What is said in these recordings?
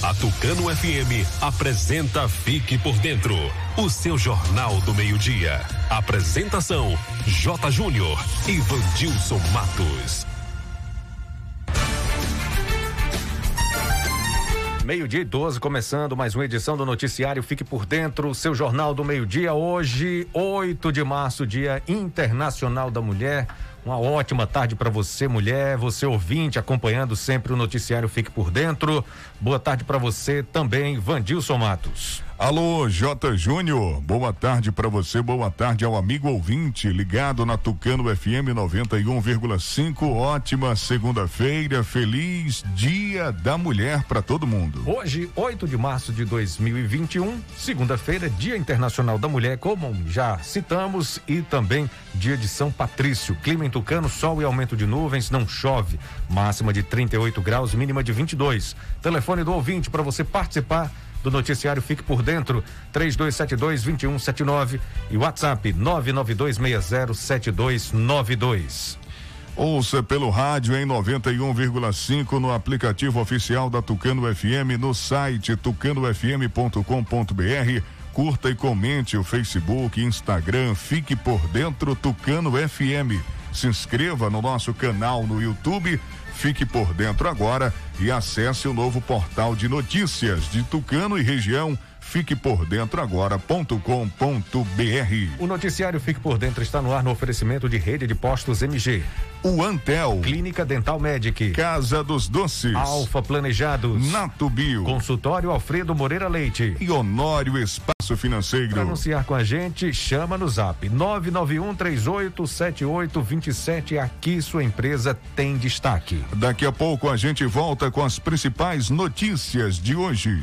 A Tucano FM apresenta Fique por Dentro, o seu jornal do meio-dia. Apresentação: J. Júnior e Vandilson Matos. Meio-dia e 12, começando mais uma edição do Noticiário Fique por Dentro, seu jornal do meio-dia. Hoje, 8 de março, Dia Internacional da Mulher. Uma ótima tarde para você, mulher, você ouvinte, acompanhando sempre o Noticiário Fique por Dentro. Boa tarde para você também, Vandilson Matos. Alô, J. Júnior, boa tarde para você, boa tarde ao amigo ouvinte ligado na Tucano FM 91,5. Ótima segunda-feira, feliz Dia da Mulher para todo mundo. Hoje, 8 de março de 2021, segunda-feira, Dia Internacional da Mulher, como já citamos, e também dia de São Patrício. Clima em Tucano, sol e aumento de nuvens, não chove. Máxima de 38 graus, mínima de 22. Telefone do ouvinte para você participar do noticiário Fique por Dentro, 3272-2179 e WhatsApp 992607292. Ouça pelo rádio em 91,5 no aplicativo oficial da Tucano FM, no site tucanofm.com.br. Curta e comente o Facebook, Instagram, fique por dentro Tucano FM. Se inscreva no nosso canal no YouTube Fique por dentro agora e acesse o novo portal de notícias de Tucano e região Fique por dentro agora.com.br. O noticiário Fique por Dentro está no ar no oferecimento de rede de postos MG. O Antel. Clínica Dental Medic. Casa dos Doces. Alfa Planejados. Nato Bio. Consultório Alfredo Moreira Leite. E Honório Espaço Financeiro. Para anunciar com a gente, chama no zap 991 387827. Aqui sua empresa tem destaque. Daqui a pouco a gente volta com as principais notícias de hoje.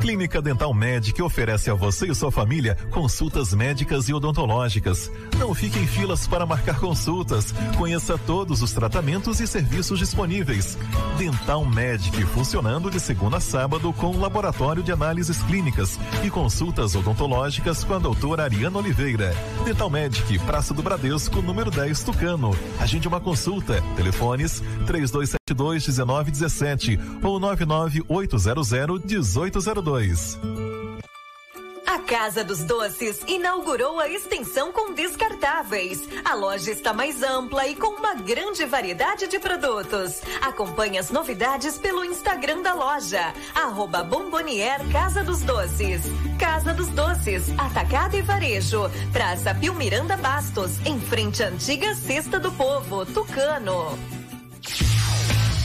Clínica Dental Medic oferece a você e sua família consultas médicas e odontológicas. Não fique em filas para marcar consultas. Conheça todos os tratamentos e serviços disponíveis. Dental Medic funcionando de segunda a sábado com laboratório de análises clínicas e consultas odontológicas com a doutora Ariana Oliveira. Dental Medic, Praça do Bradesco, número 10, Tucano. Agende uma consulta. Telefones 3272 1917 ou 99800 1802. A Casa dos Doces inaugurou a extensão com descartáveis. A loja está mais ampla e com uma grande variedade de produtos. Acompanhe as novidades pelo Instagram da loja, arroba Bombonier Casa dos Doces. Casa dos Doces, Atacado e Varejo, Praça Pio Miranda Bastos, em frente à antiga Cesta do Povo, Tucano.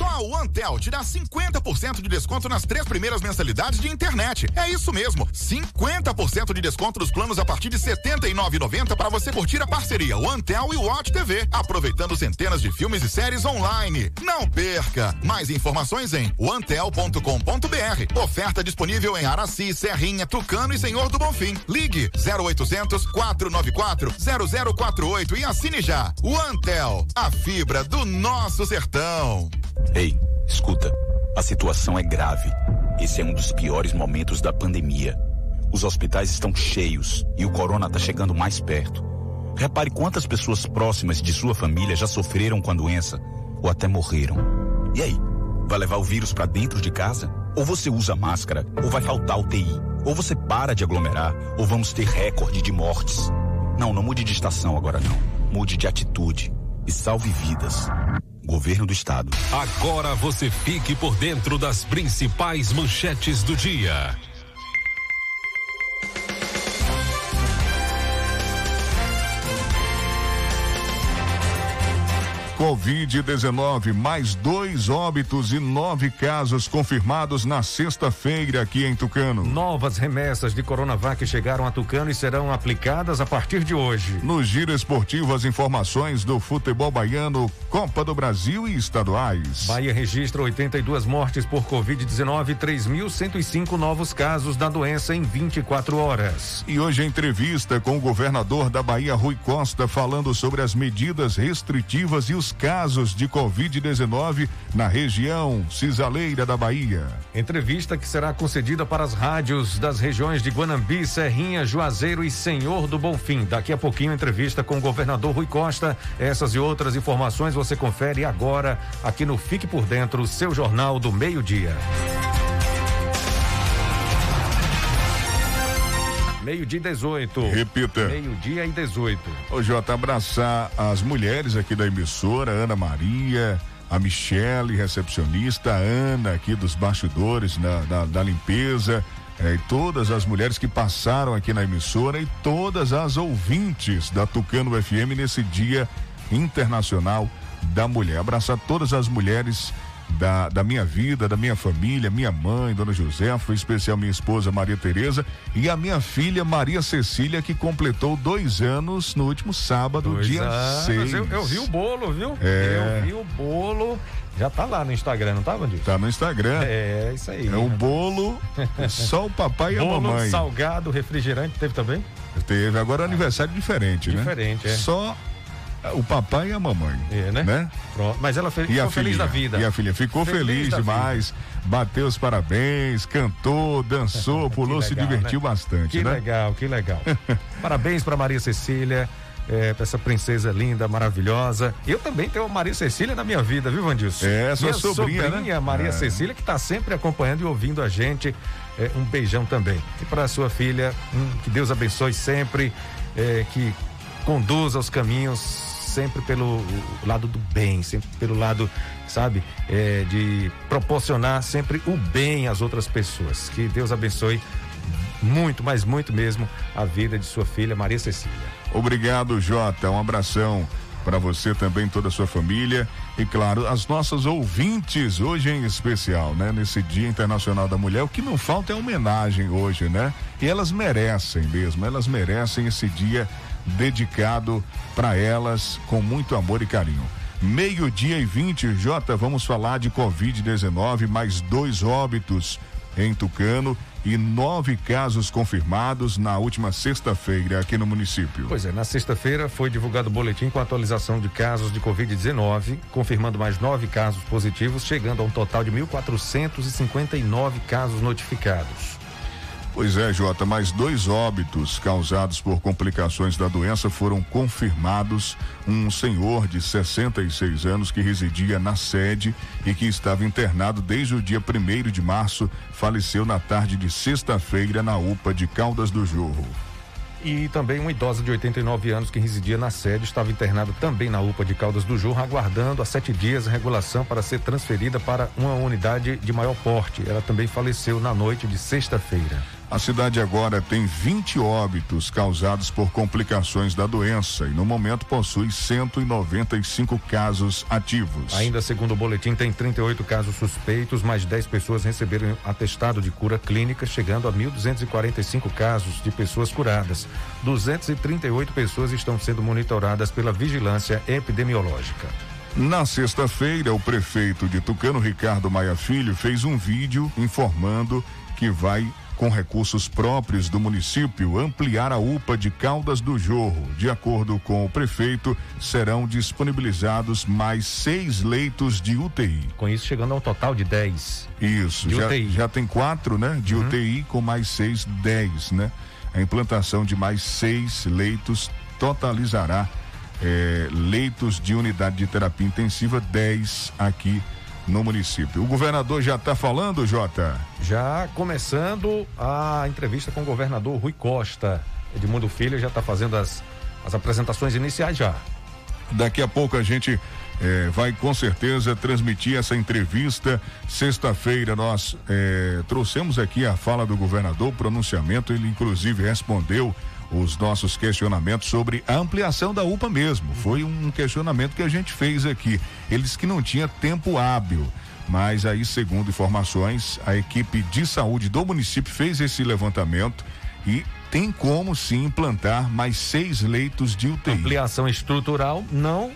Só o Antel te dá 50% de desconto nas três primeiras mensalidades de internet. É isso mesmo, 50% de desconto nos planos a partir de R$ 79,90 para você curtir a parceria OneTel e Watch TV, aproveitando centenas de filmes e séries online. Não perca! Mais informações em onetel.com.br. Oferta disponível em Araci, Serrinha, Tucano e Senhor do Bonfim. Ligue 0800 494 0048 e assine já. OneTel, a fibra do nosso sertão. Ei, escuta. A situação é grave. Esse é um dos piores momentos da pandemia. Os hospitais estão cheios e o corona está chegando mais perto. Repare quantas pessoas próximas de sua família já sofreram com a doença ou até morreram. E aí, vai levar o vírus para dentro de casa? Ou você usa máscara, ou vai faltar UTI, ou você para de aglomerar, ou vamos ter recorde de mortes. Não, não mude de estação agora não. Mude de atitude e salve vidas. Governo do Estado. Agora você fique por dentro das principais manchetes do dia. Covid-19, mais dois óbitos e nove casos confirmados na sexta-feira aqui em Tucano. Novas remessas de Coronavac chegaram a Tucano e serão aplicadas a partir de hoje. No giro esportivo, as informações do futebol baiano, Copa do Brasil e estaduais. Bahia registra 82 mortes por Covid-19 e 3.105 novos casos da doença em 24 horas. E hoje a entrevista com o governador da Bahia, Rui Costa, falando sobre as medidas restritivas e os casos de Covid-19 na região cisaleira da Bahia. Entrevista que será concedida para as rádios das regiões de Guanambi, Serrinha, Juazeiro e Senhor do Bonfim. Daqui a pouquinho, entrevista com o governador Rui Costa. Essas e outras informações você confere agora aqui no Fique por Dentro, seu jornal do meio-dia. Meio-dia e 18. Repita. Meio-dia e 18. Ô, Jota, abraçar as mulheres aqui da emissora, Ana Maria, a Michele, recepcionista, a Ana aqui dos bastidores da, da, da limpeza. É, e todas as mulheres que passaram aqui na emissora e todas as ouvintes da Tucano FM nesse Dia Internacional da Mulher. Abraçar todas as mulheres da, da minha vida, da minha família, minha mãe, Dona Josefa, em especial minha esposa Maria Tereza e a minha filha Maria Cecília, que completou dois anos no último sábado, Dois dia anos. 6. Eu, eu vi o bolo, viu? É. Eu vi o bolo. Já tá lá no Instagram, não tá, Bandido? Tá no Instagram. É, isso aí. É o bolo, só o papai e a bolo, mamãe. salgado, refrigerante, teve também? Teve, agora é aniversário diferente, né? Diferente, é. Só o papai e a mamãe. É, né? Pronto. Mas ela fe- ficou feliz da vida. E a filha ficou Feliz feliz, demais. Bateu os parabéns, cantou, dançou, pulou, se legal, divertiu né? bastante, Que né? legal, que legal. Parabéns para Maria Cecília, é, essa princesa linda, maravilhosa. Eu também tenho a Maria Cecília na minha vida, viu, Vandilson? É, sua minha sobrinha, né? Maria É. Cecília, que está sempre acompanhando e ouvindo a gente. É, um beijão também. E para sua filha, hum, que Deus abençoe sempre, é, que conduza os caminhos sempre pelo lado do bem, sempre pelo lado, sabe, é, de proporcionar sempre o bem às outras pessoas. Que Deus abençoe muito, mas muito mesmo a vida de sua filha Maria Cecília. Obrigado, Jota. Um abração para você também, toda a sua família e claro, as nossas ouvintes hoje em especial, né? Nesse Dia Internacional da Mulher, o que não falta é homenagem hoje, né? E elas merecem mesmo, elas merecem esse dia dedicado para elas com muito amor e carinho. Meio-dia e 20, Jota, vamos falar de Covid-19, mais dois óbitos em Tucano e nove casos confirmados na última sexta-feira aqui no município. Pois é, na sexta-feira foi divulgado o boletim com atualização de casos de Covid-19, confirmando mais nove casos positivos, chegando a um total de 1.459 casos notificados. Pois é, Jota, mais dois óbitos causados por complicações da doença foram confirmados. Um senhor de 66 anos que residia na sede e que estava internado desde o dia 1 de março faleceu na tarde de sexta-feira na UPA de Caldas do Jorro. E também uma idosa de 89 anos que residia na sede estava internada também na UPA de Caldas do Jorro, aguardando há sete dias a regulação para ser transferida para uma unidade de maior porte. Ela também faleceu na noite de sexta-feira. A cidade agora tem 20 óbitos causados por complicações da doença e no momento possui 195 casos ativos. Ainda segundo o boletim, tem 38 casos suspeitos, mais 10 pessoas receberam atestado de cura clínica, chegando a 1.245 casos de pessoas curadas. 238 pessoas estão sendo monitoradas pela vigilância epidemiológica. Na sexta-feira, o prefeito de Tucano, Ricardo Maia Filho, fez um vídeo informando que vai com recursos próprios do município, ampliar a UPA de Caldas do Jorro. De acordo com o prefeito, serão disponibilizados mais seis leitos de UTI. Com isso, chegando ao total de dez. Isso, de já, UTI. já tem quatro, né? De uhum. UTI com mais seis, dez, né? A implantação de mais seis leitos totalizará eh, leitos de unidade de terapia intensiva, 10 aqui no município. O governador já está falando, Jota? Já começando a entrevista com o governador Rui Costa. Edmundo Filho já está fazendo as, as apresentações iniciais já. Daqui a pouco a gente eh, vai com certeza transmitir essa entrevista. Sexta-feira nós eh, trouxemos aqui a fala do governador, pronunciamento, ele inclusive respondeu os nossos questionamentos sobre a ampliação da UPA mesmo. Foi um questionamento que a gente fez aqui. Eles que não tinha tempo hábil. Mas aí, segundo informações, a equipe de saúde do município fez esse levantamento e tem como sim implantar mais seis leitos de UTI. Ampliação estrutural não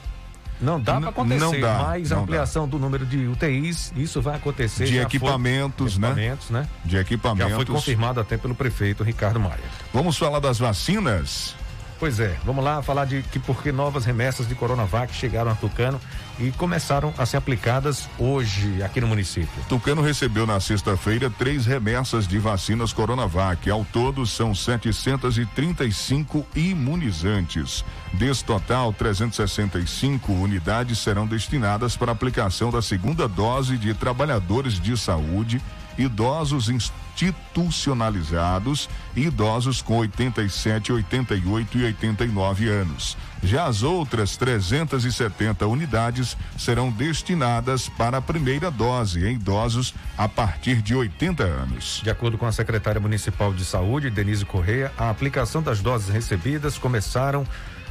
não dá para acontecer, não dá, mas não ampliação dá. do número de UTIs, isso vai acontecer. De equipamentos, foi, né? Equipamentos, né? De equipamentos. Já foi confirmado até pelo prefeito Ricardo Maia. Vamos falar das vacinas? Pois é, vamos lá falar de que porque novas remessas de Coronavac chegaram a Tucano e começaram a ser aplicadas hoje aqui no município. Tucano recebeu na sexta-feira três remessas de vacinas Coronavac. Ao todo são 735 imunizantes. Desse total, 365 unidades serão destinadas para aplicação da segunda dose de trabalhadores de saúde idosos institucionalizados e idosos com 87, 88 e 89 anos. Já as outras 370 unidades serão destinadas para a primeira dose em idosos a partir de 80 anos. De acordo com a secretária municipal de saúde, Denise Correia, a aplicação das doses recebidas começaram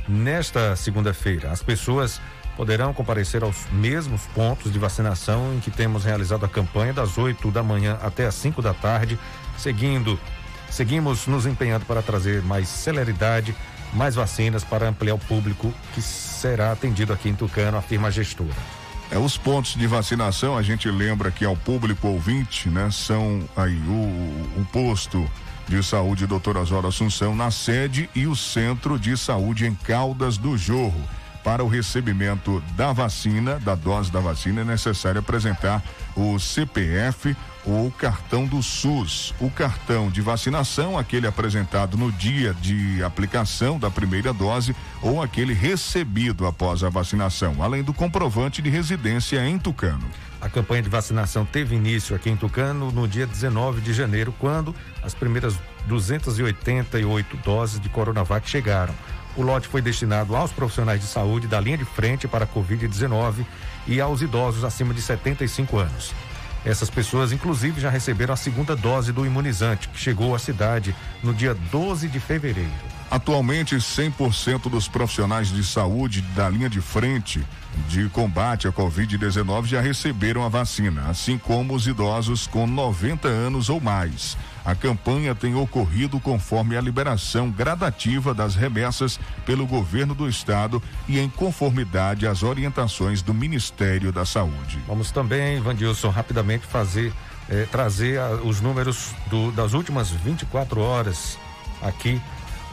nesta segunda-feira. As pessoas poderão comparecer aos mesmos pontos de vacinação em que temos realizado a campanha das 8 da manhã até as 5 da tarde, seguindo seguimos nos empenhando para trazer mais celeridade, mais vacinas para ampliar o público que será atendido aqui em Tucano, afirma a gestora. É, os pontos de vacinação, a gente lembra que ao público ouvinte, né, são aí o, o posto de saúde Doutor Osório Assunção na sede e o centro de saúde em Caldas do Jorro para o recebimento da vacina, da dose da vacina, é necessário apresentar o CPF ou cartão do SUS. O cartão de vacinação, aquele apresentado no dia de aplicação da primeira dose ou aquele recebido após a vacinação, além do comprovante de residência em Tucano. A campanha de vacinação teve início aqui em Tucano no dia 19 de janeiro, quando as primeiras 288 doses de Coronavac chegaram. O lote foi destinado aos profissionais de saúde da linha de frente para a Covid-19 e aos idosos acima de 75 anos. Essas pessoas, inclusive, já receberam a segunda dose do imunizante, que chegou à cidade no dia 12 de fevereiro. Atualmente, 100% dos profissionais de saúde da linha de frente de combate à Covid-19 já receberam a vacina, assim como os idosos com 90 anos ou mais. A campanha tem ocorrido conforme a liberação gradativa das remessas pelo governo do estado e em conformidade às orientações do Ministério da Saúde. Vamos também, Vandilson, rapidamente fazer eh, trazer a, os números do, das últimas 24 horas aqui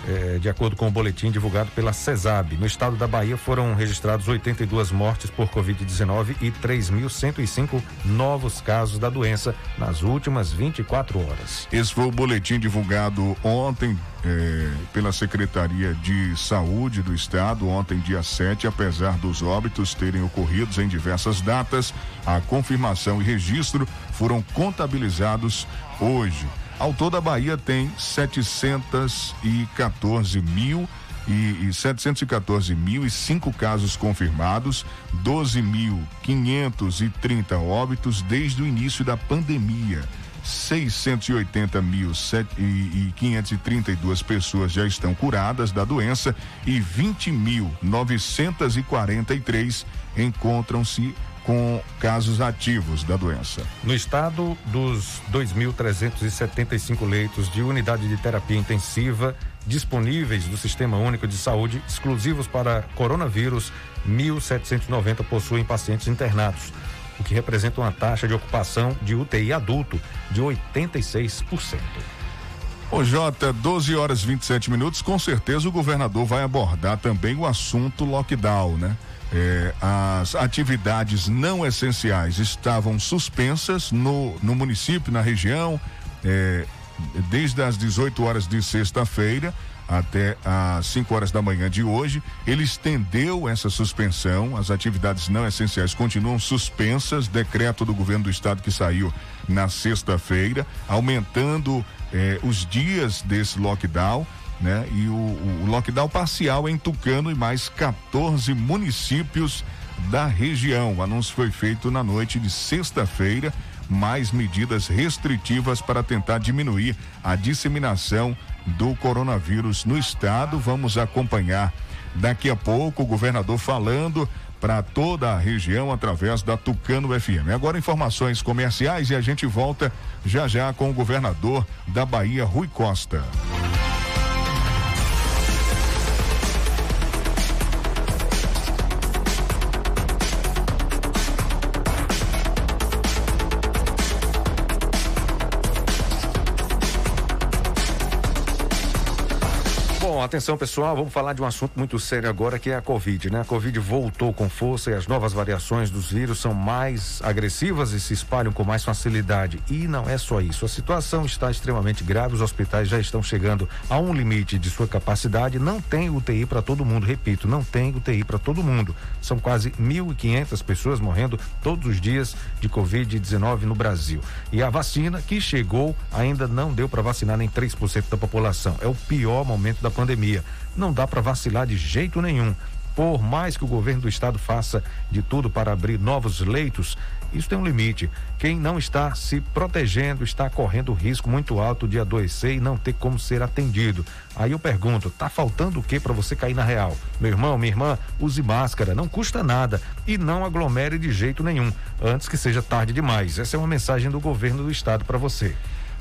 é, de acordo com o boletim divulgado pela CESAB. No estado da Bahia foram registrados 82 mortes por Covid-19 e 3.105 novos casos da doença nas últimas 24 horas. Esse foi o boletim divulgado ontem é, pela Secretaria de Saúde do Estado, ontem, dia 7, apesar dos óbitos terem ocorridos em diversas datas, a confirmação e registro foram contabilizados hoje. Ao todo, a Bahia tem 714 mil e, e 714 mil e cinco casos confirmados, 12.530 óbitos desde o início da pandemia. 680 mil e 532 pessoas já estão curadas da doença e 20 mil 943 encontram-se com casos ativos da doença. No estado, dos 2.375 leitos de unidade de terapia intensiva disponíveis do Sistema Único de Saúde exclusivos para coronavírus, 1.790 possuem pacientes internados, o que representa uma taxa de ocupação de UTI adulto de 86%. Ô Jota, 12 horas 27 minutos, com certeza o governador vai abordar também o assunto lockdown, né? É, as atividades não essenciais estavam suspensas no, no município, na região, é, desde as 18 horas de sexta-feira até às 5 horas da manhã de hoje. Ele estendeu essa suspensão, as atividades não essenciais continuam suspensas, decreto do governo do estado que saiu na sexta-feira, aumentando eh, os dias desse lockdown né? E o, o, lockdown parcial em Tucano e mais 14 municípios da região. O anúncio foi feito na noite de sexta-feira. Mais medidas restritivas para tentar diminuir a disseminação do coronavírus no estado. Vamos acompanhar daqui a pouco o governador falando para toda a região através da Tucano FM. Agora informações comerciais e a gente volta já já com o governador da Bahia, Rui Costa. Atenção pessoal, vamos falar de um assunto muito sério agora que é a Covid, né? A Covid voltou com força e as novas variações dos vírus são mais agressivas e se espalham com mais facilidade. E não é só isso. A situação está extremamente grave, os hospitais já estão chegando a um limite de sua capacidade. Não tem UTI para todo mundo, repito, não tem UTI para todo mundo. São quase 1.500 pessoas morrendo todos os dias de Covid-19 no Brasil. E a vacina que chegou ainda não deu para vacinar nem 3% da população. É o pior momento da pandemia pandemia. Não dá para vacilar de jeito nenhum. Por mais que o governo do estado faça de tudo para abrir novos leitos, isso tem um limite. Quem não está se protegendo está correndo risco muito alto de adoecer e não ter como ser atendido. Aí eu pergunto, tá faltando o que para você cair na real? Meu irmão, minha irmã, use máscara, não custa nada e não aglomere de jeito nenhum, antes que seja tarde demais. Essa é uma mensagem do governo do estado para você.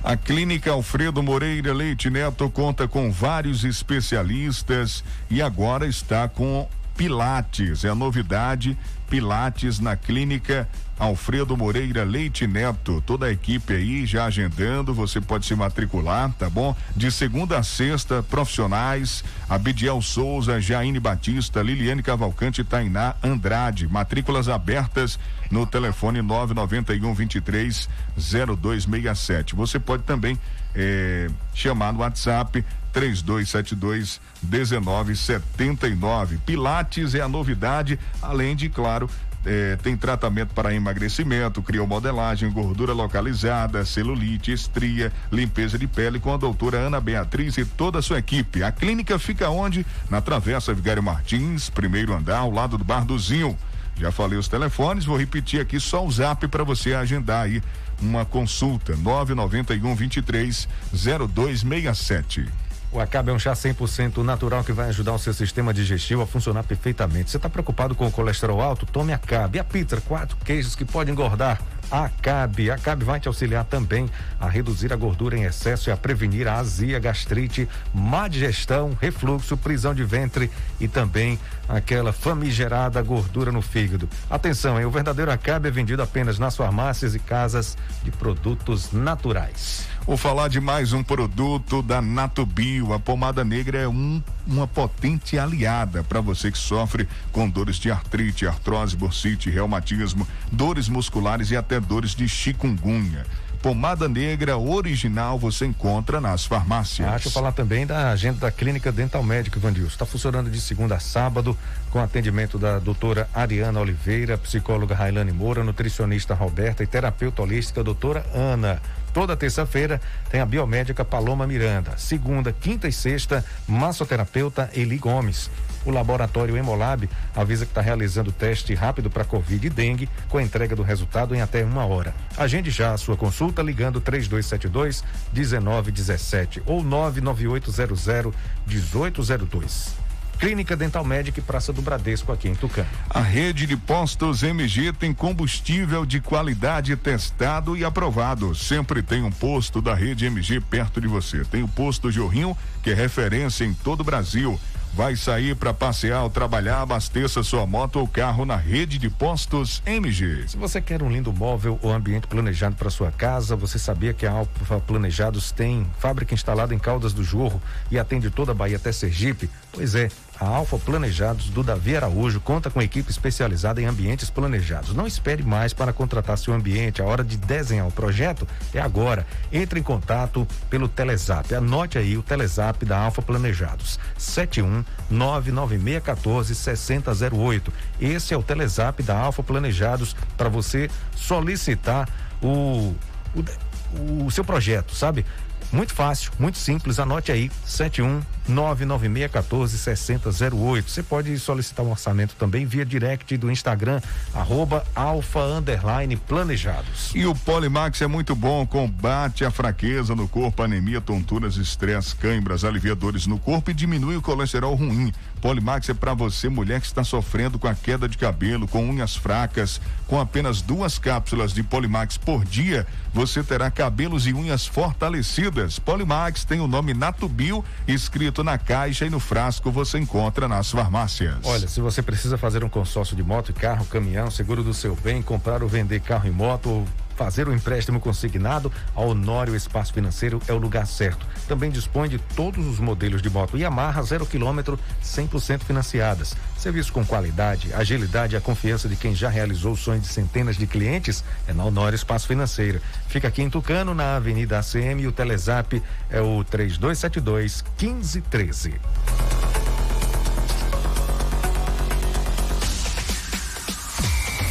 A Clínica Alfredo Moreira Leite Neto conta com vários especialistas e agora está com Pilates. É a novidade, Pilates na Clínica Alfredo Moreira Leite Neto. Toda a equipe aí já agendando, você pode se matricular, tá bom? De segunda a sexta, profissionais, Abidiel Souza, Jaine Batista, Liliane Cavalcante, Tainá Andrade. Matrículas abertas no telefone 991 23 0267. Você pode também eh, chamar no WhatsApp 3272 1979. Pilates é a novidade, além de, claro, é, tem tratamento para emagrecimento, criomodelagem, gordura localizada, celulite, estria, limpeza de pele com a doutora Ana Beatriz e toda a sua equipe. A clínica fica onde? Na Travessa Vigário Martins, primeiro andar, ao lado do Bar do Zinho. Já falei os telefones, vou repetir aqui só o zap para você agendar aí uma consulta. 991 23 0267. O Acabe é um chá 100% natural que vai ajudar o seu sistema digestivo a funcionar perfeitamente. Você está preocupado com o colesterol alto? Tome Acabe. A pizza, quatro queijos que pode engordar. Acabe. Acabe vai te auxiliar também a reduzir a gordura em excesso e a prevenir a azia, gastrite, má digestão, refluxo, prisão de ventre e também aquela famigerada gordura no fígado. Atenção, hein? o verdadeiro Acabe é vendido apenas nas farmácias e casas de produtos naturais. Vou falar de mais um produto da Natubio. A pomada negra é um, uma potente aliada para você que sofre com dores de artrite, artrose, bursite, reumatismo, dores musculares e até dores de chikungunya. Pomada negra original você encontra nas farmácias. Ah, deixa eu falar também da agenda da Clínica Dental Médica, Vandilson. Está funcionando de segunda a sábado, com atendimento da doutora Ariana Oliveira, psicóloga Railane Moura, nutricionista Roberta e terapeuta holística doutora Ana. Toda terça-feira tem a biomédica Paloma Miranda. Segunda, quinta e sexta, massoterapeuta Eli Gomes. O laboratório Hemolab avisa que está realizando teste rápido para Covid e dengue, com a entrega do resultado em até uma hora. Agende já a sua consulta ligando 3272 1917 ou 99800 1802. Clínica Dental Médica e Praça do Bradesco aqui em Tucano. A rede de postos MG tem combustível de qualidade testado e aprovado. Sempre tem um posto da rede MG perto de você. Tem o posto Jorrinho, que é referência em todo o Brasil. Vai sair para passear ou trabalhar, abasteça sua moto ou carro na rede de postos MG. Se você quer um lindo móvel ou ambiente planejado para sua casa, você sabia que a Alfa Planejados tem fábrica instalada em Caldas do Jorro e atende toda a Bahia até Sergipe? Pois é, a Alfa Planejados do Davi Araújo conta com equipe especializada em ambientes planejados. Não espere mais para contratar seu ambiente. A hora de desenhar o projeto é agora. Entre em contato pelo Telezap. Anote aí o Telezap da Alfa Planejados. 71 99614 6008. Esse é o Telezap da Alfa Planejados para você solicitar o, o, o seu projeto, sabe? Muito fácil, muito simples. Anote aí: 71 99614 6008. Você pode solicitar um orçamento também via direct do Instagram, arroba alfa underline planejados. E o Polimax é muito bom, combate a fraqueza no corpo, anemia, tonturas, estresse, cãibras, aliviadores no corpo e diminui o colesterol ruim. Polimax é para você, mulher que está sofrendo com a queda de cabelo, com unhas fracas. Com apenas duas cápsulas de Polimax por dia, você terá cabelos e unhas fortalecidas. Polimax tem o nome Natubio escrito na caixa e no frasco você encontra nas farmácias. Olha, se você precisa fazer um consórcio de moto e carro, caminhão, seguro do seu bem, comprar ou vender carro e moto, fazer o um empréstimo consignado, a Honório Espaço Financeiro é o lugar certo. Também dispõe de todos os modelos de moto Yamaha zero quilômetro, 100% financiadas. Serviço com qualidade, agilidade e a confiança de quem já realizou o sonho de centenas de clientes é na Honório Espaço Financeiro. Fica aqui em Tucano, na Avenida ACM e o Telezap é o 3272 1513.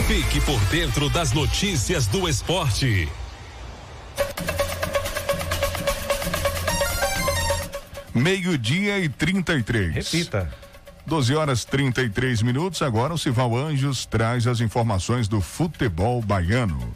Fique por dentro das notícias do esporte. Meio-dia e 33. Repita. 12 horas 33 minutos. Agora o Cival Anjos traz as informações do futebol baiano.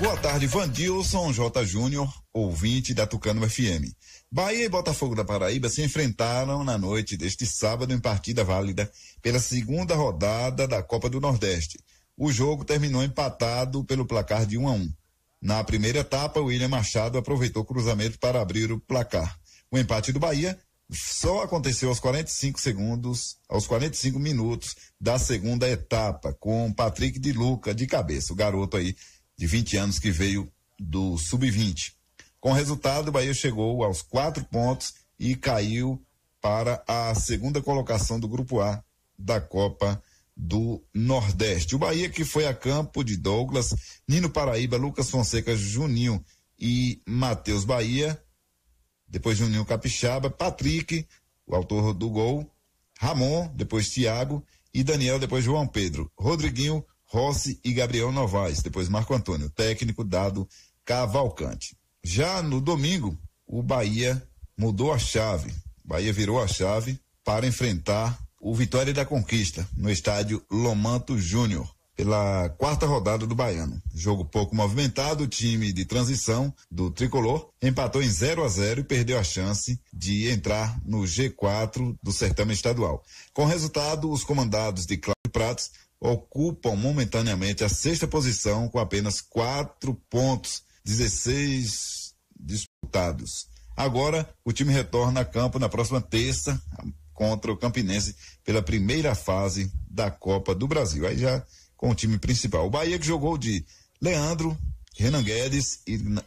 Boa tarde, Vandilson J. Júnior, ouvinte da Tucano FM. Bahia e Botafogo da Paraíba se enfrentaram na noite deste sábado em partida válida pela segunda rodada da Copa do Nordeste. O jogo terminou empatado pelo placar de 1 a 1. Na primeira etapa, William Machado aproveitou o cruzamento para abrir o placar. O empate do Bahia só aconteceu aos 45 segundos, aos 45 minutos da segunda etapa, com Patrick de Luca de cabeça, o garoto aí de 20 anos que veio do sub-20. Com resultado, o Bahia chegou aos quatro pontos e caiu para a segunda colocação do Grupo A da Copa do Nordeste. O Bahia que foi a campo de Douglas, Nino Paraíba, Lucas Fonseca, Juninho e Matheus Bahia, depois Juninho Capixaba, Patrick, o autor do gol, Ramon, depois Thiago e Daniel, depois João Pedro, Rodriguinho, Rossi e Gabriel Novaes, depois Marco Antônio, técnico dado Cavalcante. Já no domingo, o Bahia mudou a chave. O Bahia virou a chave para enfrentar o Vitória da Conquista no estádio Lomanto Júnior pela quarta rodada do Baiano. Jogo pouco movimentado, o time de transição do tricolor empatou em 0 a 0 e perdeu a chance de entrar no G4 do certame estadual. Com resultado, os comandados de Cláudio Pratos ocupam momentaneamente a sexta posição com apenas quatro pontos 16 disputados. Agora, o time retorna a campo na próxima terça contra o Campinense pela primeira fase da Copa do Brasil. Aí já com o time principal. O Bahia que jogou de Leandro, Renan Guedes,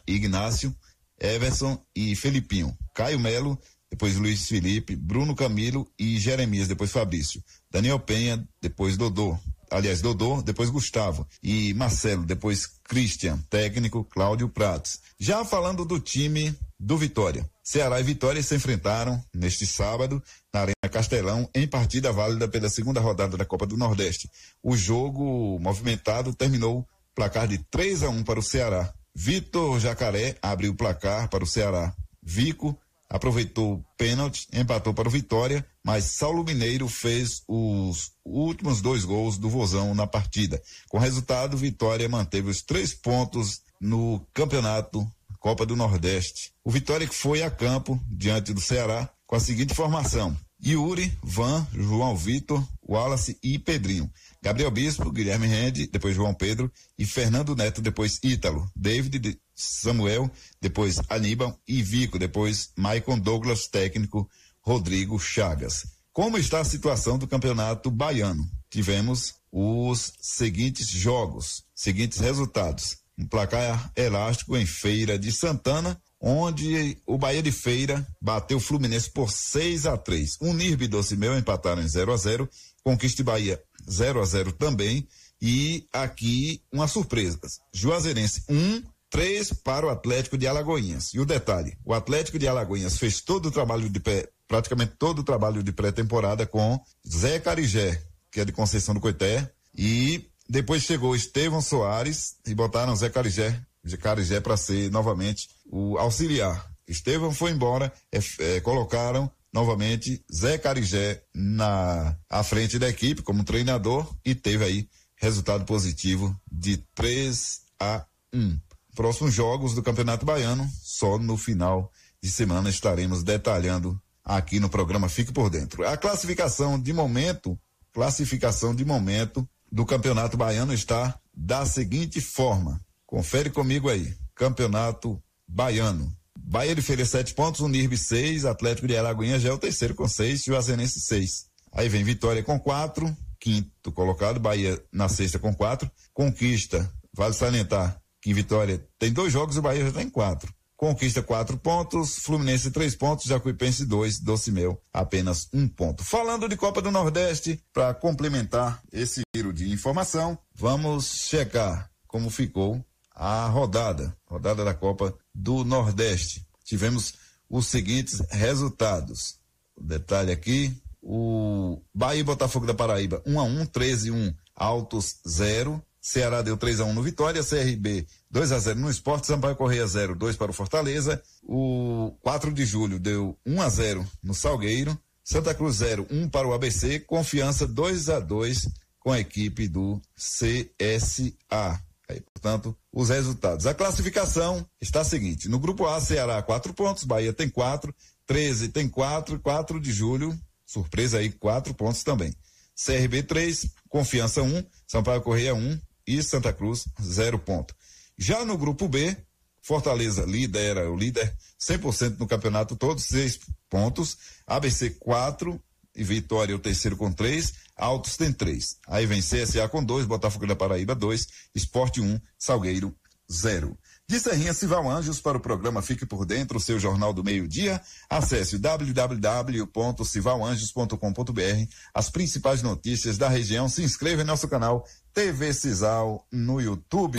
Ignácio, Everson e Felipinho. Caio Melo, depois Luiz Felipe, Bruno Camilo e Jeremias, depois Fabrício. Daniel Penha, depois Dodô aliás, Dodô, depois Gustavo e Marcelo, depois Christian, técnico Cláudio Prates. Já falando do time do Vitória. Ceará e Vitória se enfrentaram neste sábado na Arena Castelão em partida válida pela segunda rodada da Copa do Nordeste. O jogo movimentado terminou placar de 3 a 1 para o Ceará. Vitor Jacaré abriu o placar para o Ceará. Vico aproveitou o pênalti, empatou para o Vitória, mas Saulo Mineiro fez os últimos dois gols do Vozão na partida. Com resultado, Vitória manteve os três pontos no campeonato Copa do Nordeste. O Vitória que foi a campo diante do Ceará com a seguinte formação: Yuri, Van, João Vitor, Wallace e Pedrinho. Gabriel Bispo, Guilherme Rende, depois João Pedro e Fernando Neto, depois Ítalo. David, Samuel, depois Aníbal e Vico, depois Maicon Douglas, técnico Rodrigo Chagas. Como está a situação do campeonato baiano? Tivemos os seguintes jogos, seguintes resultados. Um placar elástico em Feira de Santana, onde o Bahia de Feira bateu o Fluminense por 6 a 3. O Nirbe e Docimel empataram em 0 a 0. Conquista Bahia 0 a 0 também. E aqui uma surpresa. Juazeirense 1, um, 3 para o Atlético de Alagoinhas. E o detalhe, o Atlético de Alagoinhas fez todo o trabalho de praticamente todo o trabalho de pré-temporada com Zé Carigé, que é de Conceição do Coité, e depois chegou Estevão Soares e botaram Zé Carigé, Zé Carigé para ser novamente o auxiliar. Estevão foi embora, é, é, colocaram novamente Zé Carigé na à frente da equipe como treinador e teve aí resultado positivo de 3 a 1. Próximos jogos do Campeonato Baiano, só no final de semana estaremos detalhando aqui no programa Fique por Dentro. A classificação de momento, classificação de momento do Campeonato Baiano está da seguinte forma. Confere comigo aí. Campeonato Baiano. Bahia de Feira sete pontos, Unirb seis, Atlético de Alagoinha já é o terceiro com seis, Juazeirense seis. Aí vem Vitória com quatro, quinto colocado, Bahia na sexta com quatro. Conquista, vale salientar que Vitória tem dois jogos e o Bahia já tem quatro. Conquista quatro pontos, Fluminense três pontos, Jacuipense dois, Docimel apenas um ponto. Falando de Copa do Nordeste, para complementar esse giro de informação, vamos checar como ficou a rodada, rodada da Copa do Nordeste. Tivemos os seguintes resultados. O detalhe aqui, o Bahia e Botafogo da Paraíba 1 a 1, 13 1, Altos 0, Ceará deu 3 a 1 no Vitória, CRB 2 a 0 no Esporte, Sampaio Correia 0, 2 para o Fortaleza. O 4 de julho deu 1 a 0 no Salgueiro, Santa Cruz 0, 1 para o ABC, Confiança 2 a 2 com a equipe do CSA. Aí, portanto, os resultados. A classificação está a seguinte: no grupo A, Ceará, quatro pontos, Bahia tem quatro, 13 tem quatro, 4 de julho, surpresa aí, quatro pontos também. CRB 3, Confiança 1, Sampaio Correia 1 e Santa Cruz 0 ponto. Já no grupo B, Fortaleza lidera, o líder 100% no campeonato todo, 6 pontos. ABC 4 e Vitória o terceiro com 3, Altos tem três. Aí vem CSA com dois, Botafogo da Paraíba dois, Esporte um, Salgueiro zero. De Serrinha Cival Anjos para o programa Fique por Dentro, seu jornal do meio-dia. Acesse www.civalanjos.com.br. As principais notícias da região. Se inscreva em nosso canal TV Cisal no YouTube.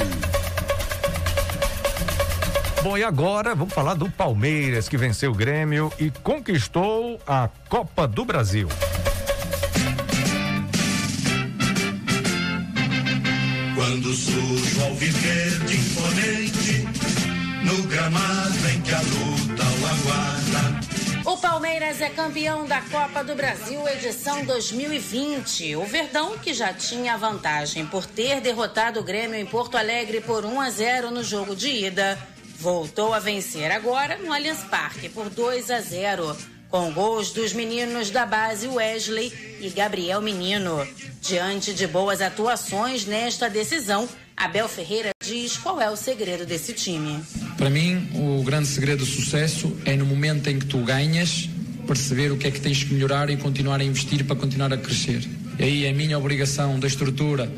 Bom, e agora vamos falar do Palmeiras que venceu o Grêmio e conquistou a Copa do Brasil. Quando surge o alviverde imponente, no gramado em que a luta o aguarda. O Palmeiras é campeão da Copa do Brasil edição 2020. O Verdão, que já tinha vantagem por ter derrotado o Grêmio em Porto Alegre por 1 a 0 no jogo de ida, voltou a vencer agora no Allianz Parque por 2 a 0 com gols dos meninos da base Wesley e Gabriel Menino. Diante de boas atuações nesta decisão, Abel Ferreira diz qual é o segredo desse time. Para mim, o grande segredo do sucesso é no momento em que tu ganhas, perceber o que é que tens que melhorar e continuar a investir para continuar a crescer. E aí é minha obrigação da estrutura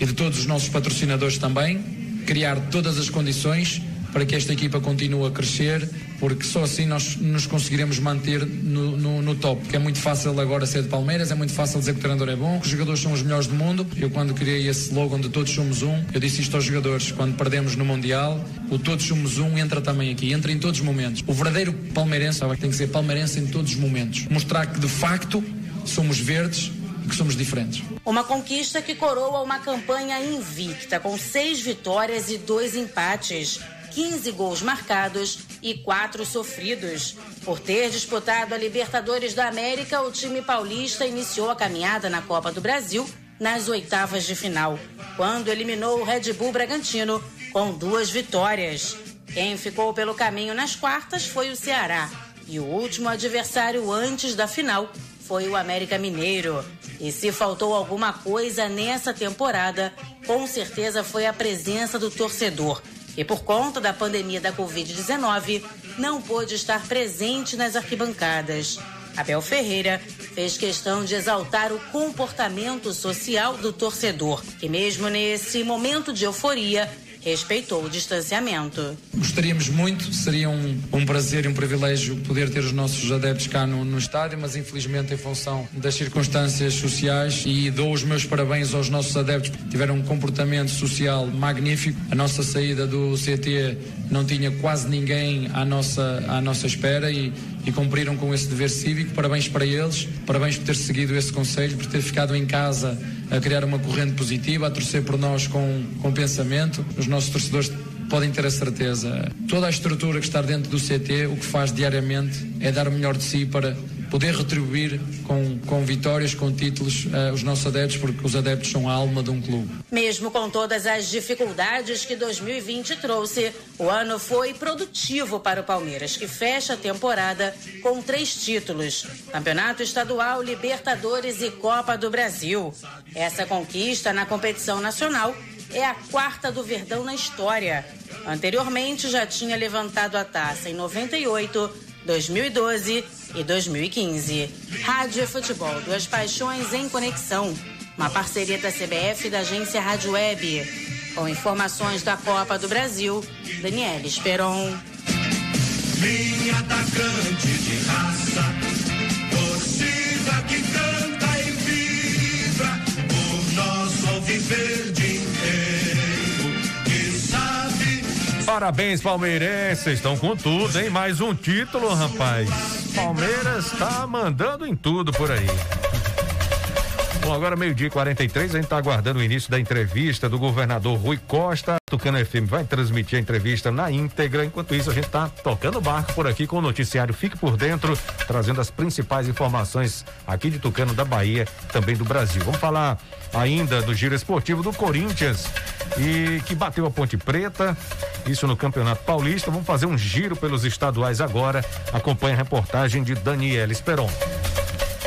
e de todos os nossos patrocinadores também, criar todas as condições para que esta equipa continue a crescer, porque só assim nós nos conseguiremos manter no, no, no, top. Porque é muito fácil agora ser de Palmeiras, é muito fácil dizer que o treinador é bom, que os jogadores são os melhores do mundo. Eu, quando criei esse slogan de Todos Somos Um, eu disse isto aos jogadores: quando perdemos no Mundial, o Todos Somos Um entra também aqui, entra em todos os momentos. O verdadeiro palmeirense tem que ser palmeirense em todos os momentos. Mostrar que de facto somos verdes que somos diferentes. Uma conquista que coroa uma campanha invicta, com seis vitórias e dois empates. 15 gols marcados e 4 sofridos. Por ter disputado a Libertadores da América, o time paulista iniciou a caminhada na Copa do Brasil nas oitavas de final, quando eliminou o Red Bull Bragantino com duas vitórias. Quem ficou pelo caminho nas quartas foi o Ceará. E o último adversário antes da final foi o América Mineiro. E se faltou alguma coisa nessa temporada, com certeza foi a presença do torcedor, que por conta da pandemia da Covid-19 não pôde estar presente nas arquibancadas. Abel Ferreira fez questão de exaltar o comportamento social do torcedor, que mesmo nesse momento de euforia respeitou o distanciamento. Gostaríamos muito, seria um, um prazer e um privilégio poder ter os nossos adeptos cá no, no estádio, mas infelizmente em função das circunstâncias sociais e dou os meus parabéns aos nossos adeptos tiveram um comportamento social magnífico. A nossa saída do CT não tinha quase ninguém à nossa, à nossa espera e, e cumpriram com esse dever cívico. Parabéns para eles, parabéns por ter seguido esse conselho, por ter ficado em casa a criar uma corrente positiva, a torcer por nós com, com pensamento. Os nossos torcedores podem ter a certeza. Toda a estrutura que está dentro do CT, o que faz diariamente é dar o melhor de si para poder retribuir com, com vitórias, com títulos, uh, os nossos adeptos, porque os adeptos são a alma de um clube. Mesmo com todas as dificuldades que 2020 trouxe, o ano foi produtivo para o Palmeiras, que fecha a temporada com três títulos: Campeonato Estadual, Libertadores e Copa do Brasil. Essa conquista na competição nacional é a quarta do Verdão na história. Anteriormente já tinha levantado a taça em 98, 2012 e 2015. Rádio e Futebol, duas paixões em conexão. Uma parceria da CBF e da agência Rádio Web. Com informações da Copa do Brasil, Daniela Esperon. Minha atacante de raça, Parabéns, palmeirenses. Estão com tudo, hein? Mais um título, rapaz. Palmeiras tá mandando em tudo por aí. Bom, agora meio-dia e 43, a gente está aguardando o início da entrevista do governador Rui Costa. Tucano FM vai transmitir a entrevista na íntegra. Enquanto isso, a gente está tocando barco por aqui com o noticiário Fique por Dentro, trazendo as principais informações aqui de Tucano, da Bahia, também do Brasil. Vamos falar ainda do giro esportivo do Corinthians e que bateu a Ponte Preta, isso no Campeonato Paulista. Vamos fazer um giro pelos estaduais agora. Acompanhe a reportagem de Daniela Esperon.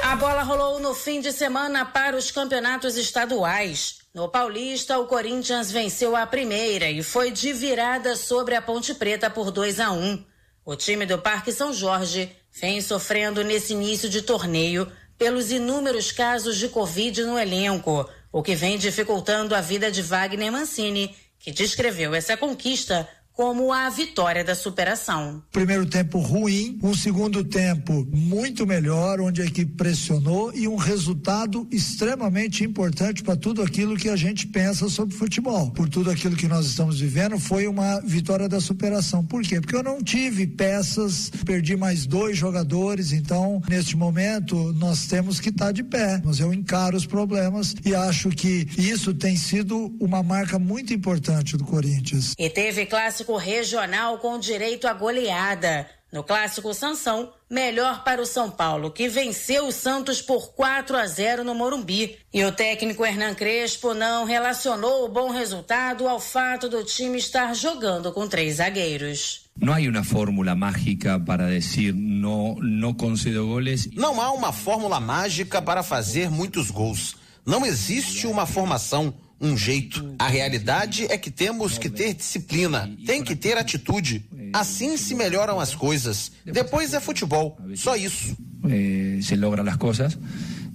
A bola rolou no fim de semana para os campeonatos estaduais. No Paulista, o Corinthians venceu a primeira e foi de virada sobre a Ponte Preta por 2 a 1. O time do Parque São Jorge vem sofrendo nesse início de torneio pelos inúmeros casos de Covid no elenco, o que vem dificultando a vida de Wagner Mancini, que descreveu essa conquista como a vitória da superação. Primeiro tempo ruim, um segundo tempo muito melhor, onde a equipe pressionou e um resultado extremamente importante para tudo aquilo que a gente pensa sobre futebol. Por tudo aquilo que nós estamos vivendo, foi uma vitória da superação. Por quê? Porque eu não tive peças, perdi mais dois jogadores, então neste momento nós temos que estar tá de pé. Mas eu encaro os problemas e acho que isso tem sido uma marca muito importante do Corinthians. E teve clássico regional com direito à goleada. No clássico Sansão, melhor para o São Paulo, que venceu o Santos por 4 a 0 no Morumbi. E o técnico Hernan Crespo não relacionou o bom resultado ao fato do time estar jogando com três zagueiros. Não há uma fórmula mágica para dizer não, não concedo goles. Não há uma fórmula mágica para fazer muitos gols. Não existe uma formação um jeito. A realidade é que temos que ter disciplina, tem que ter atitude. Assim se melhoram as coisas. Depois é futebol, só isso. Eh, se logram as coisas.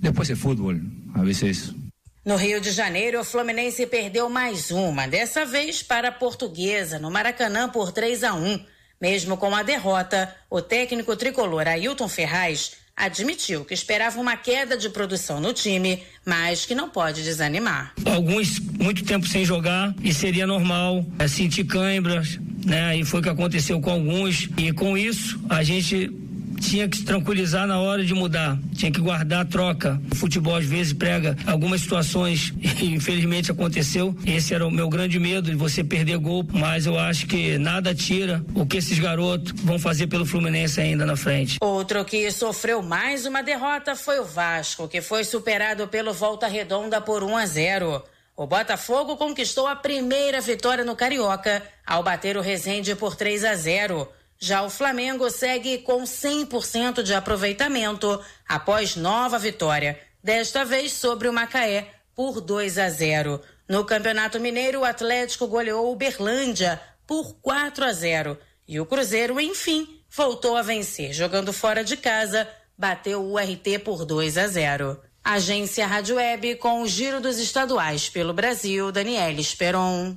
Depois é futebol, a vezes. No Rio de Janeiro, o Fluminense perdeu mais uma, dessa vez para a Portuguesa, no Maracanã por 3 a 1. Mesmo com a derrota, o técnico tricolor Ailton Ferraz admitiu que esperava uma queda de produção no time, mas que não pode desanimar. Alguns muito tempo sem jogar e seria normal é, sentir câimbras, né? E foi o que aconteceu com alguns e com isso a gente tinha que se tranquilizar na hora de mudar, tinha que guardar a troca. O futebol às vezes prega algumas situações, infelizmente aconteceu. Esse era o meu grande medo de você perder gol, mas eu acho que nada tira o que esses garotos vão fazer pelo Fluminense ainda na frente. Outro que sofreu mais uma derrota foi o Vasco, que foi superado pelo Volta Redonda por 1 a 0. O Botafogo conquistou a primeira vitória no Carioca ao bater o Resende por 3 a 0. Já o Flamengo segue com 100% de aproveitamento após nova vitória, desta vez sobre o Macaé por 2 a 0. No Campeonato Mineiro, o Atlético goleou o Berlândia por 4 a 0 e o Cruzeiro, enfim, voltou a vencer, jogando fora de casa, bateu o RT por 2 a 0. Agência Rádio Web com o giro dos estaduais pelo Brasil, Daniela Esperon.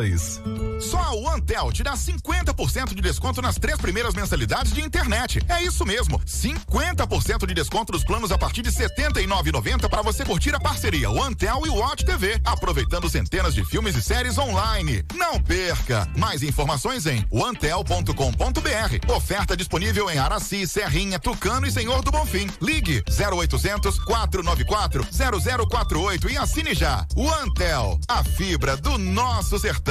Só a OneTel te dá 50% de desconto nas três primeiras mensalidades de internet. É isso mesmo, 50% de desconto nos planos a partir de R$ 79,90 para você curtir a parceria OneTel e Watch TV, aproveitando centenas de filmes e séries online. Não perca! Mais informações em onetel.com.br. Oferta disponível em Araci, Serrinha, Tucano e Senhor do Bonfim. Ligue 0800 494 0048 e assine já. OneTel, a fibra do nosso sertão.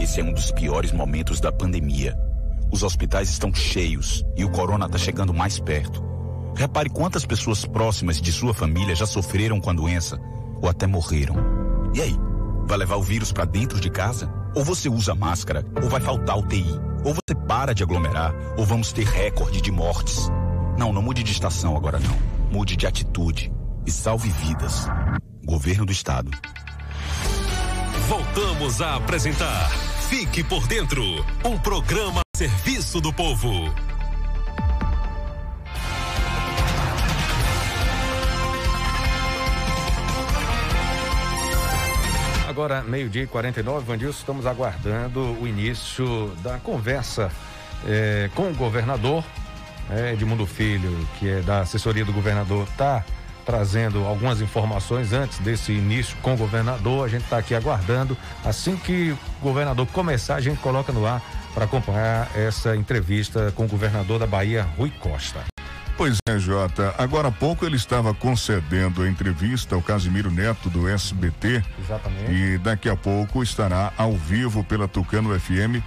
Esse é um dos piores momentos da pandemia. Os hospitais estão cheios e o corona está chegando mais perto. Repare quantas pessoas próximas de sua família já sofreram com a doença ou até morreram. E aí, vai levar o vírus para dentro de casa? Ou você usa máscara, ou vai faltar UTI, ou você para de aglomerar, ou vamos ter recorde de mortes. Não, não mude de estação agora não. Mude de atitude e salve vidas. Governo do Estado. Voltamos a apresentar Fique por Dentro um programa a serviço do povo. Agora, meio-dia e 49, Vandilson, estamos aguardando o início da conversa eh, com o governador eh, Edmundo Filho, que é da assessoria do governador, está trazendo algumas informações antes desse início com o governador. A gente está aqui aguardando. Assim que o governador começar, a gente coloca no ar para acompanhar essa entrevista com o governador da Bahia, Rui Costa. Pois é, Jota. Agora há pouco ele estava concedendo a entrevista ao Casimiro Neto do SBT. Exatamente. E daqui a pouco estará ao vivo pela Tucano FM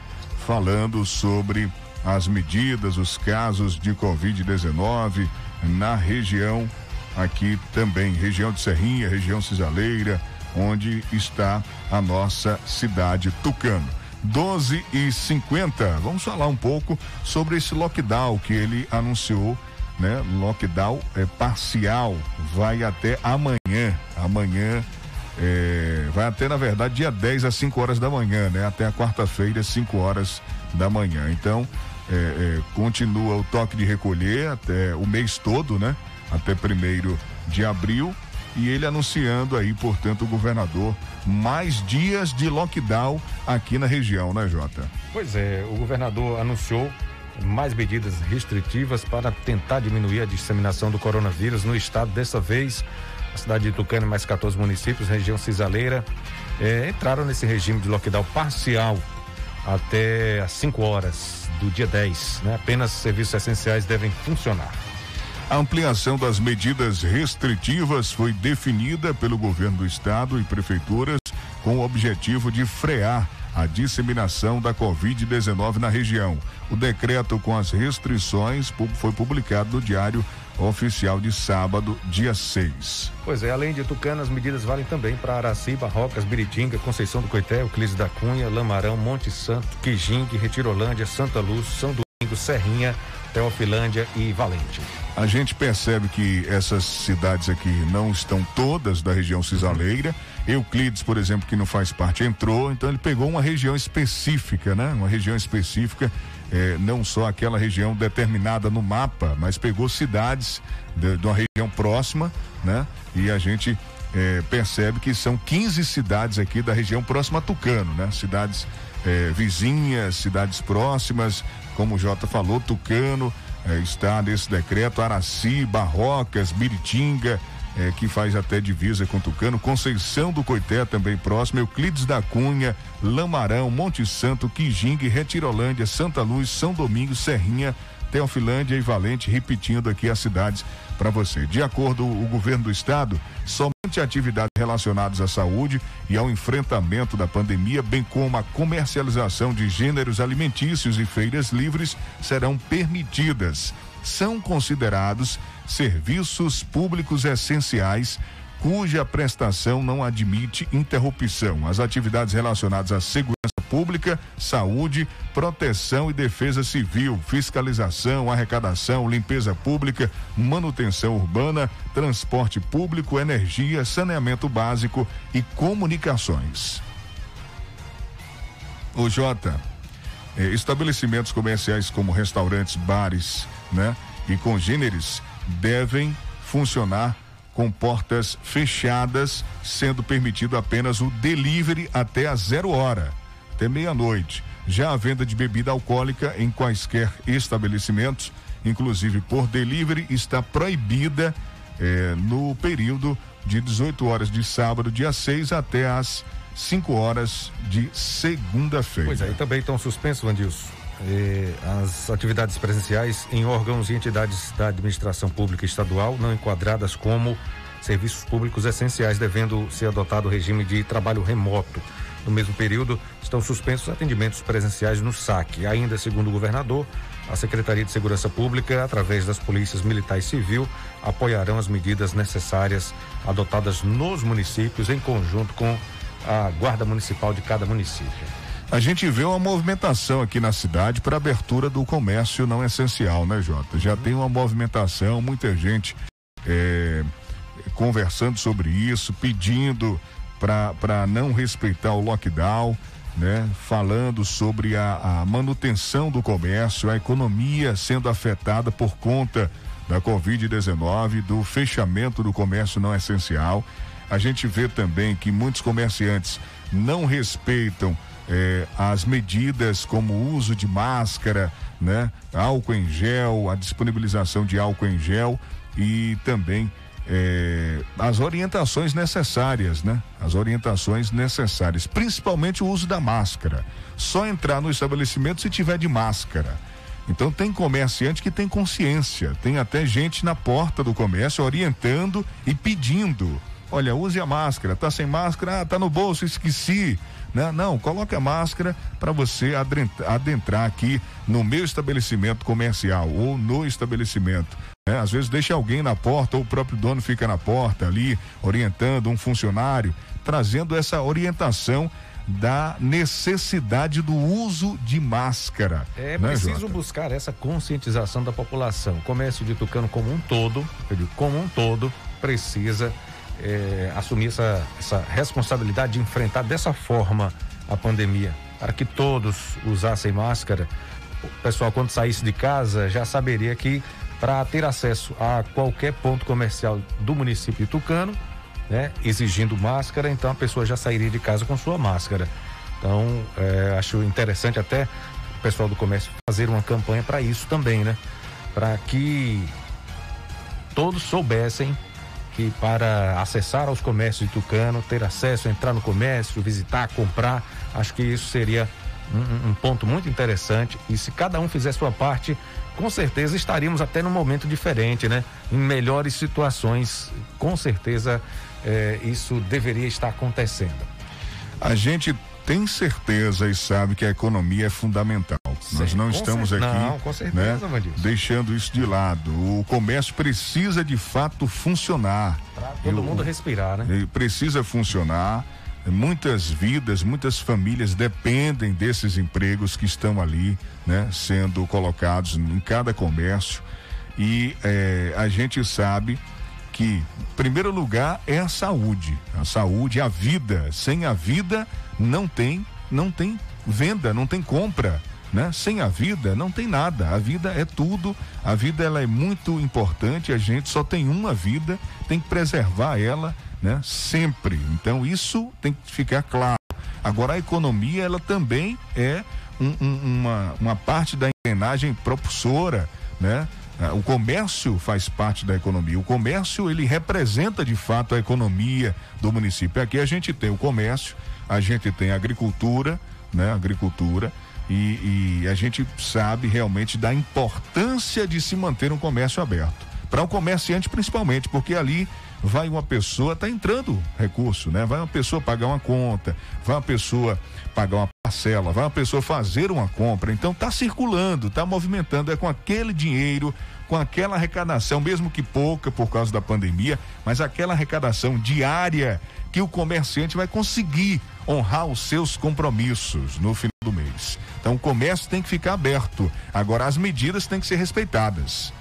falando sobre as medidas, os casos de Covid-19 na região aqui também, região de Serrinha, região Cisaleira, onde está a nossa cidade Tucano. 12 e 50. Vamos falar um pouco sobre esse lockdown que ele anunciou né? Lockdown é parcial, vai até amanhã. Amanhã é, vai até, na verdade, dia 10 às 5 horas da manhã, né? Até a quarta-feira, às 5 horas da manhã. Então, é, é, continua o toque de recolher até o mês todo, né? Até primeiro de abril. E ele anunciando aí, portanto, o governador, mais dias de lockdown aqui na região, né, Jota? Pois é, o governador anunciou mais medidas restritivas para tentar diminuir a disseminação do coronavírus no estado. Dessa vez, a cidade de Tucano e mais 14 municípios, região cisaleira, eh, entraram nesse regime de lockdown parcial até às 5 horas do dia 10. Né? Apenas serviços essenciais devem funcionar. A ampliação das medidas restritivas foi definida pelo governo do estado e prefeituras com o objetivo de frear a disseminação da Covid-19 na região. O decreto com as restrições foi publicado no Diário Oficial de sábado, dia 6. Pois é, além de Tucano, as medidas valem também para Araci, Barrocas, Biritinga, Conceição do Coité, Euclides da Cunha, Lamarão, Monte Santo, Quijingue, Retirolândia, Santa Luz, São Domingo, Serrinha, Teofilândia e Valente. A gente percebe que essas cidades aqui não estão todas da região cisaleira. Euclides, por exemplo, que não faz parte, entrou, então ele pegou uma região específica, né? Uma região específica, eh, não só aquela região determinada no mapa, mas pegou cidades de, de uma região próxima, né? E a gente eh, percebe que são 15 cidades aqui da região próxima a Tucano, né? Cidades eh, vizinhas, cidades próximas, como o Jota falou, Tucano eh, está nesse decreto, Araci, Barrocas, Biritinga, eh, que faz até divisa com Tucano, Conceição do Coité também próximo, Euclides da Cunha, Lamarão, Monte Santo, Quijingue, Retirolândia, Santa Luz, São Domingos, Serrinha, Teofilândia e Valente, repetindo aqui as cidades para você. De acordo com o governo do estado, somente atividades relacionadas à saúde e ao enfrentamento da pandemia, bem como a comercialização de gêneros alimentícios e feiras livres serão permitidas. São considerados serviços públicos essenciais cuja prestação não admite interrupção. As atividades relacionadas à segurança pública, saúde, proteção e defesa civil, fiscalização, arrecadação, limpeza pública, manutenção urbana, transporte público, energia, saneamento básico e comunicações. O Jota, eh, estabelecimentos comerciais como restaurantes, bares, né, e congêneres devem funcionar com portas fechadas, sendo permitido apenas o delivery até a zero hora, até meia-noite. Já a venda de bebida alcoólica em quaisquer estabelecimentos, inclusive por delivery, está proibida eh, no período de 18 horas de sábado, dia 6, até às 5 horas de segunda-feira. Pois é, e também estão suspensos, Vandilson, eh, as atividades presenciais em órgãos e entidades da administração pública estadual não enquadradas como serviços públicos essenciais, devendo ser adotado o regime de trabalho remoto. No mesmo período, estão suspensos atendimentos presenciais no SAC. Ainda, segundo o governador, a Secretaria de Segurança Pública, através das polícias militar e civil, apoiarão as medidas necessárias adotadas nos municípios em conjunto com a Guarda Municipal de cada município. A gente vê uma movimentação aqui na cidade para abertura do comércio não essencial, né, Jota? Já tem uma movimentação, muita gente é, conversando sobre isso, pedindo para não respeitar o lockdown, né? Falando sobre a, a manutenção do comércio, a economia sendo afetada por conta da Covid-19, do fechamento do comércio não essencial. A gente vê também que muitos comerciantes não respeitam eh, as medidas como uso de máscara, né? Álcool em gel, a disponibilização de álcool em gel e também eh, as orientações necessárias, né? As orientações necessárias, principalmente o uso da máscara. Só entrar no estabelecimento se tiver de máscara. Então tem comerciante que tem consciência, tem até gente na porta do comércio orientando e pedindo. Olha, use a máscara, tá sem máscara, ah, tá no bolso, esqueci. Né? Não, coloque a máscara para você adentrar aqui no meu estabelecimento comercial ou no estabelecimento. Né? Às vezes deixa alguém na porta ou o próprio dono fica na porta ali orientando um funcionário, trazendo essa orientação da necessidade do uso de máscara. É né, preciso Jota? buscar essa conscientização da população. O comércio de Tucano como um todo, digo, como um todo, precisa é, assumir essa, essa responsabilidade de enfrentar dessa forma a pandemia, para que todos usassem máscara. O pessoal, quando saísse de casa, já saberia que para ter acesso a qualquer ponto comercial do município de Tucano, né, exigindo máscara, então a pessoa já sairia de casa com sua máscara. Então, é, acho interessante até o pessoal do comércio fazer uma campanha para isso também, né? Para que todos soubessem que para acessar aos comércios de Tucano, ter acesso, entrar no comércio, visitar, comprar, acho que isso seria um, um ponto muito interessante. E se cada um fizer sua parte, com certeza estaríamos até num momento diferente, né? Em melhores situações, com certeza eh, isso deveria estar acontecendo. A gente tem certeza e sabe que a economia é fundamental. Nós não estamos aqui não, com certeza, né, deixando isso de lado. O comércio precisa de fato funcionar. Todo Eu- mundo respirar, né? Ele precisa funcionar. Muitas vidas, muitas famílias dependem desses empregos que estão ali, né, sendo colocados em cada comércio. E eh, a gente sabe que, em primeiro lugar, é a saúde. A saúde, a vida. Sem a vida, não tem, não tem venda, não tem compra. Né? Sem a vida não tem nada. A vida é tudo. A vida ela é muito importante. A gente só tem uma vida, tem que preservar ela, né? Sempre. Então isso tem que ficar claro. Agora a economia ela também é um- um- uma, uma parte da engrenagem propulsora, né? Ah, O comércio faz parte da economia. O comércio ele representa de fato a economia do município. Aqui a gente tem o comércio, a gente tem a agricultura, né? Agricultura e, e a gente sabe realmente da importância de se manter um comércio aberto. Para o comerciante principalmente, porque ali vai uma pessoa, tá entrando recurso, né? Vai uma pessoa pagar uma conta, vai uma pessoa pagar uma parcela, vai uma pessoa fazer uma compra. Então tá circulando, tá movimentando, é com aquele dinheiro, com aquela arrecadação, mesmo que pouca por causa da pandemia, mas aquela arrecadação diária que o comerciante vai conseguir honrar os seus compromissos no final do mês. Então o comércio tem que ficar aberto. Agora as medidas têm que ser respeitadas.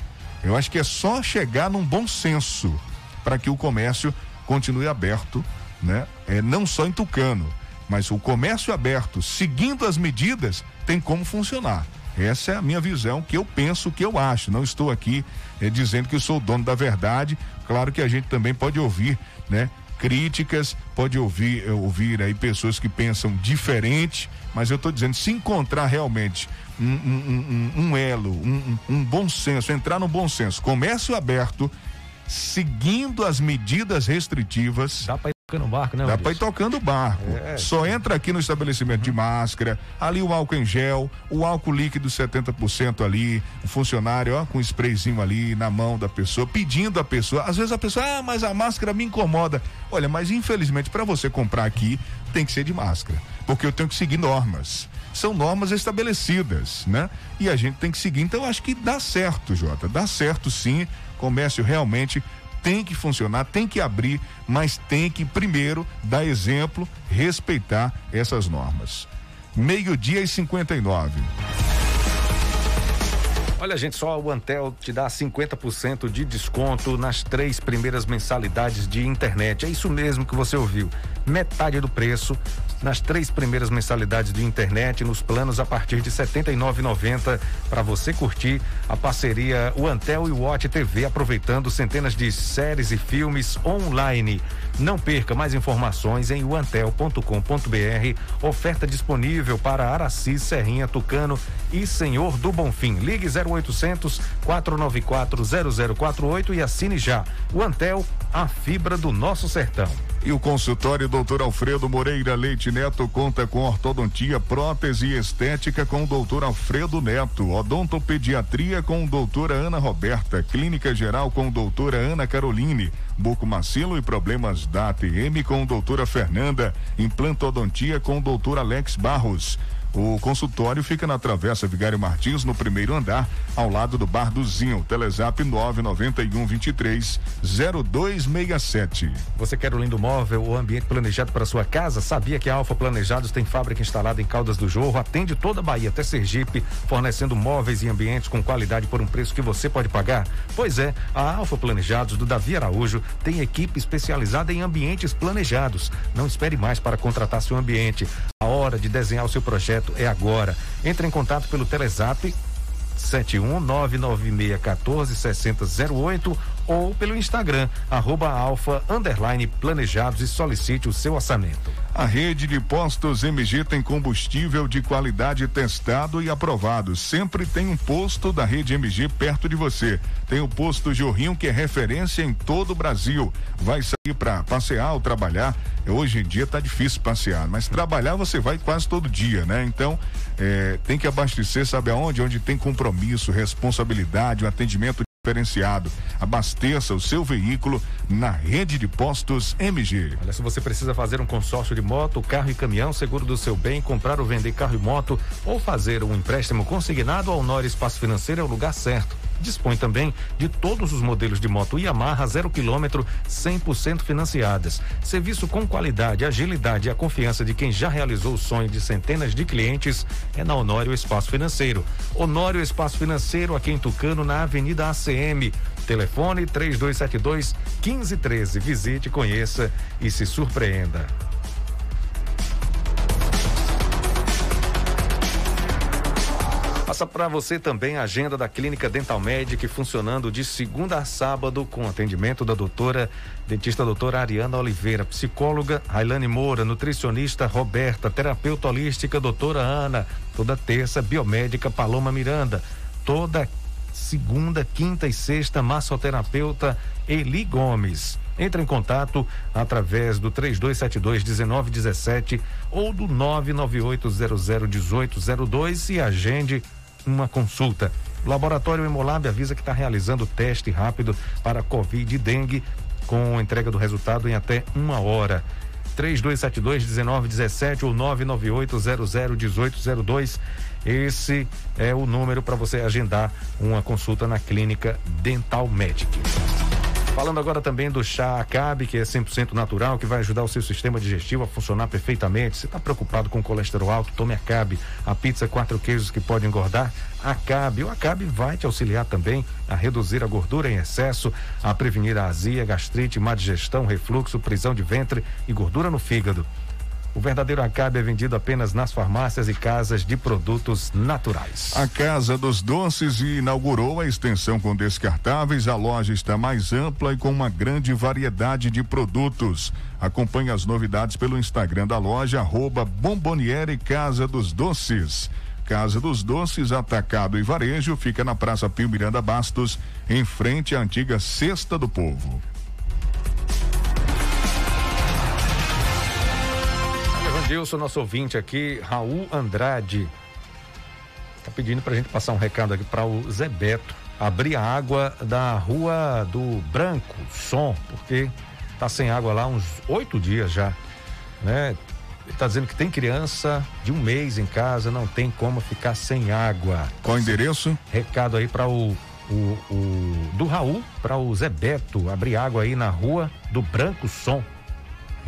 Eu acho que é só chegar num bom senso para que o comércio continue aberto, né? É não só em Tucano, mas o comércio aberto, seguindo as medidas, tem como funcionar. Essa é a minha visão, que eu penso, que eu acho. Não estou aqui eh, dizendo que sou o dono da verdade. Claro que a gente também pode ouvir, né? Críticas, pode ouvir, eh, ouvir aí pessoas que pensam diferente, mas eu estou dizendo, se encontrar realmente um, um- um- um elo, um, bom senso, entrar no bom senso, comércio aberto, seguindo as medidas restritivas. Dá para ir tocando barco, né? Dá para ir tocando o barco. É. Só entra aqui no estabelecimento de máscara, ali o álcool em gel, o álcool líquido 70% ali, o funcionário, ó, com um sprayzinho ali na mão da pessoa, pedindo a pessoa. Às vezes a pessoa, ah, mas a máscara me incomoda. Olha, mas infelizmente para você comprar aqui tem que ser de máscara, porque eu tenho que seguir normas. São normas estabelecidas, né? E a gente tem que seguir. Então acho que dá certo, Jota. Dá certo sim. Comércio realmente tem que funcionar, tem que abrir, mas tem que primeiro dar exemplo, respeitar essas normas. Meio-dia e 59. Olha, gente, só o Antel te dá 50% de desconto nas três primeiras mensalidades de internet. É isso mesmo que você ouviu. Metade do preço nas três primeiras mensalidades de internet, nos planos a partir de R$ 79,90 para você curtir a parceria O Antel e Watch TV, aproveitando centenas de séries e filmes online. Não perca mais informações em uantel.com.br. Oferta disponível para Araci, Serrinha, Tucano e Senhor do Bonfim. Ligue 0800 494 0048 e assine já. O Antel, a fibra do nosso sertão. E o consultório Dr. Alfredo Moreira Leite Neto conta com ortodontia, prótese e estética com o Dr. Alfredo Neto, odontopediatria com doutora Ana Roberta, clínica geral com doutora Ana Caroline, bucomacilo e problemas da ATM com doutora Fernanda, implantodontia com doutor Alex Barros. O consultório fica na Travessa Vigário Martins, no primeiro andar, ao lado do Bar do Zinho. Telezap 991 23 0267. Você quer um lindo móvel ou ambiente planejado para sua casa? Sabia que a Alfa Planejados tem fábrica instalada em Caldas do Jorro, atende toda a Bahia até Sergipe, fornecendo móveis e ambientes com qualidade por um preço que você pode pagar? Pois é, a Alfa Planejados do Davi Araújo tem equipe especializada em ambientes planejados. Não espere mais para contratar seu ambiente. A hora de desenhar o seu projeto é agora. Entre em contato pelo Telezap 71996146008 ou pelo Instagram, arroba alfa, planejados e solicite o seu orçamento. A rede de postos MG tem combustível de qualidade testado e aprovado. Sempre tem um posto da rede MG perto de você. Tem o posto Jorrinho, que é referência em todo o Brasil. Vai sair para passear ou trabalhar. Hoje em dia tá difícil passear, mas trabalhar você vai quase todo dia, né? Então, é, tem que abastecer, sabe aonde? Onde tem compromisso, responsabilidade, o um atendimento diferenciado. Abasteça o seu veículo na rede de postos MG. Olha, se você precisa fazer um consórcio de moto, carro e caminhão, seguro do seu bem, comprar ou vender carro e moto ou fazer um empréstimo consignado ao Nor Espaço Financeiro é o lugar certo. Dispõe também de todos os modelos de moto Yamaha zero quilômetro 100% financiadas. Serviço com qualidade, agilidade e a confiança de quem já realizou o sonho de centenas de clientes é na Honório Espaço Financeiro. Honório Espaço Financeiro aqui em Tucano, na Avenida ACM. Telefone 3272 1513. Visite, conheça e se surpreenda. Passa para você também a agenda da Clínica Dental Medic funcionando de segunda a sábado com atendimento da doutora dentista doutora Ariana Oliveira, psicóloga Railane Moura, nutricionista Roberta, terapeuta holística doutora Ana, toda terça biomédica Paloma Miranda, toda segunda, quinta e sexta massoterapeuta Eli Gomes. Entre em contato através do 3272 1917 ou do 99800 1802 e agende uma consulta. O Laboratório Hemolab avisa que está realizando teste rápido para Covid e dengue com entrega do resultado em até uma hora. 3272-1917 ou 998001802. Esse é o número para você agendar uma consulta na clínica Dental Medic. Falando agora também do chá Acabe, que é 100% natural, que vai ajudar o seu sistema digestivo a funcionar perfeitamente. Você está preocupado com colesterol alto? Tome Acabe. A pizza quatro queijos que pode engordar? Acabe. O Acabe vai te auxiliar também a reduzir a gordura em excesso, a prevenir a azia, gastrite, má digestão, refluxo, prisão de ventre e gordura no fígado. O verdadeiro Acabe é vendido apenas nas farmácias e casas de produtos naturais. A Casa dos Doces inaugurou a extensão com descartáveis. A loja está mais ampla e com uma grande variedade de produtos. Acompanhe as novidades pelo Instagram da loja, arroba Bomboniere Casa dos Doces. Casa dos Doces, Atacado e Varejo, fica na Praça Pio Miranda Bastos, em frente à antiga Cesta do Povo. Gilson, nosso ouvinte aqui, Raul Andrade, tá pedindo pra gente passar um recado aqui para o Zé Beto, abrir a água da rua do Branco, som, porque tá sem água lá uns oito dias já, né? Ele tá dizendo que tem criança de um mês em casa, não tem como ficar sem água. Qual endereço? Recado aí para o, o, o, do Raul para o Zé Beto abrir água aí na rua do Branco Som.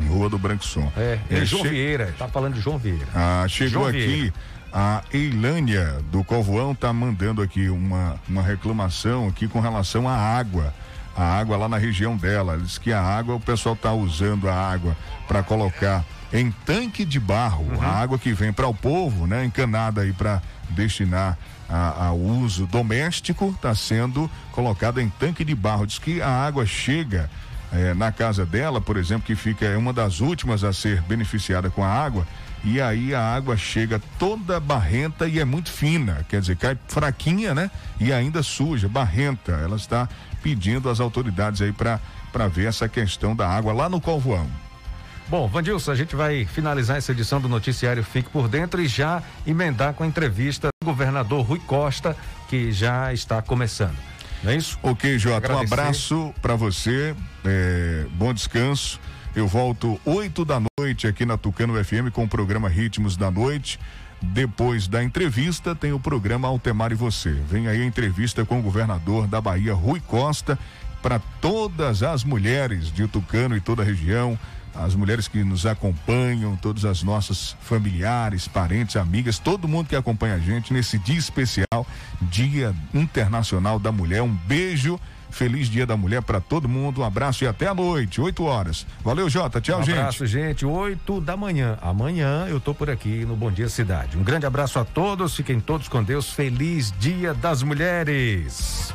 Rua do Branco Som. É, é João che... Vieira, tá falando de João Vieira. Ah, chegou João aqui Vieira. a Eilânia do Covoão tá mandando aqui uma, uma reclamação aqui com relação à água. A água lá na região dela. Diz que a água, o pessoal tá usando a água para colocar em tanque de barro. Uhum. A água que vem para o povo, né? Encanada aí para destinar a, a, uso doméstico, está sendo colocada em tanque de barro. Diz que a água chega é, na casa dela, por exemplo, que fica é uma das últimas a ser beneficiada com a água, e aí a água chega toda barrenta e é muito fina, quer dizer, cai fraquinha, né? E ainda suja, barrenta. Ela está pedindo às autoridades aí para ver essa questão da água lá no Calvoão. Bom, Vandilson, a gente vai finalizar essa edição do noticiário Fique por Dentro e já emendar com a entrevista do governador Rui Costa, que já está começando. Não é isso? Ok, Jota, um abraço para você, é, bom descanso. Eu volto 8 da noite aqui na Tucano FM com o programa Ritmos da Noite. Depois da entrevista, tem o programa Altemar e Você. Vem aí a entrevista com o governador da Bahia, Rui Costa, para todas as mulheres de Tucano e toda a região, as mulheres que nos acompanham, todas as nossas familiares, parentes, amigas, todo mundo que acompanha a gente nesse dia especial, Dia Internacional da Mulher. Um beijo. Feliz Dia da Mulher para todo mundo. Um abraço e até a noite, 8 horas. Valeu, Jota. Tchau, um gente. abraço, gente. 8 da manhã. Amanhã eu tô por aqui no Bom Dia Cidade. Um grande abraço a todos. Fiquem todos com Deus. Feliz Dia das Mulheres.